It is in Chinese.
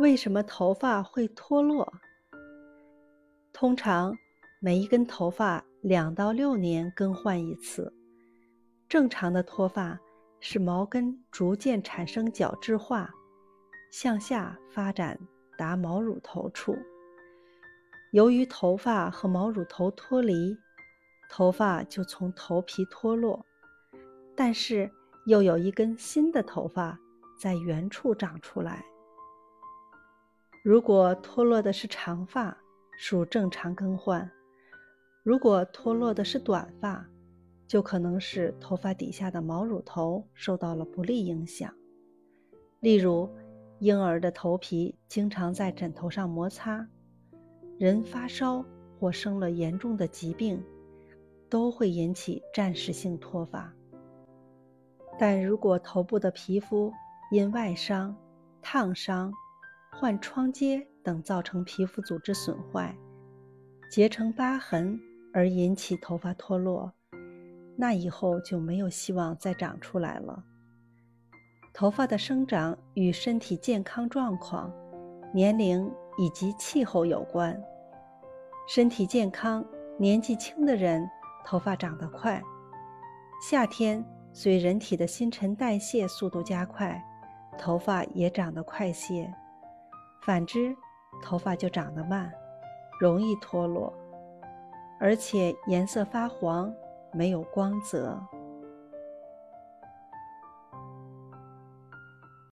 为什么头发会脱落？通常，每一根头发两到六年更换一次。正常的脱发是毛根逐渐产生角质化，向下发展达毛乳头处。由于头发和毛乳头脱离，头发就从头皮脱落，但是又有一根新的头发在原处长出来。如果脱落的是长发，属正常更换；如果脱落的是短发，就可能是头发底下的毛乳头受到了不利影响。例如，婴儿的头皮经常在枕头上摩擦。人发烧或生了严重的疾病，都会引起暂时性脱发。但如果头部的皮肤因外伤、烫伤、患疮疖等造成皮肤组织损坏、结成疤痕而引起头发脱落，那以后就没有希望再长出来了。头发的生长与身体健康状况、年龄以及气候有关。身体健康、年纪轻的人，头发长得快。夏天随人体的新陈代谢速度加快，头发也长得快些。反之，头发就长得慢，容易脱落，而且颜色发黄，没有光泽。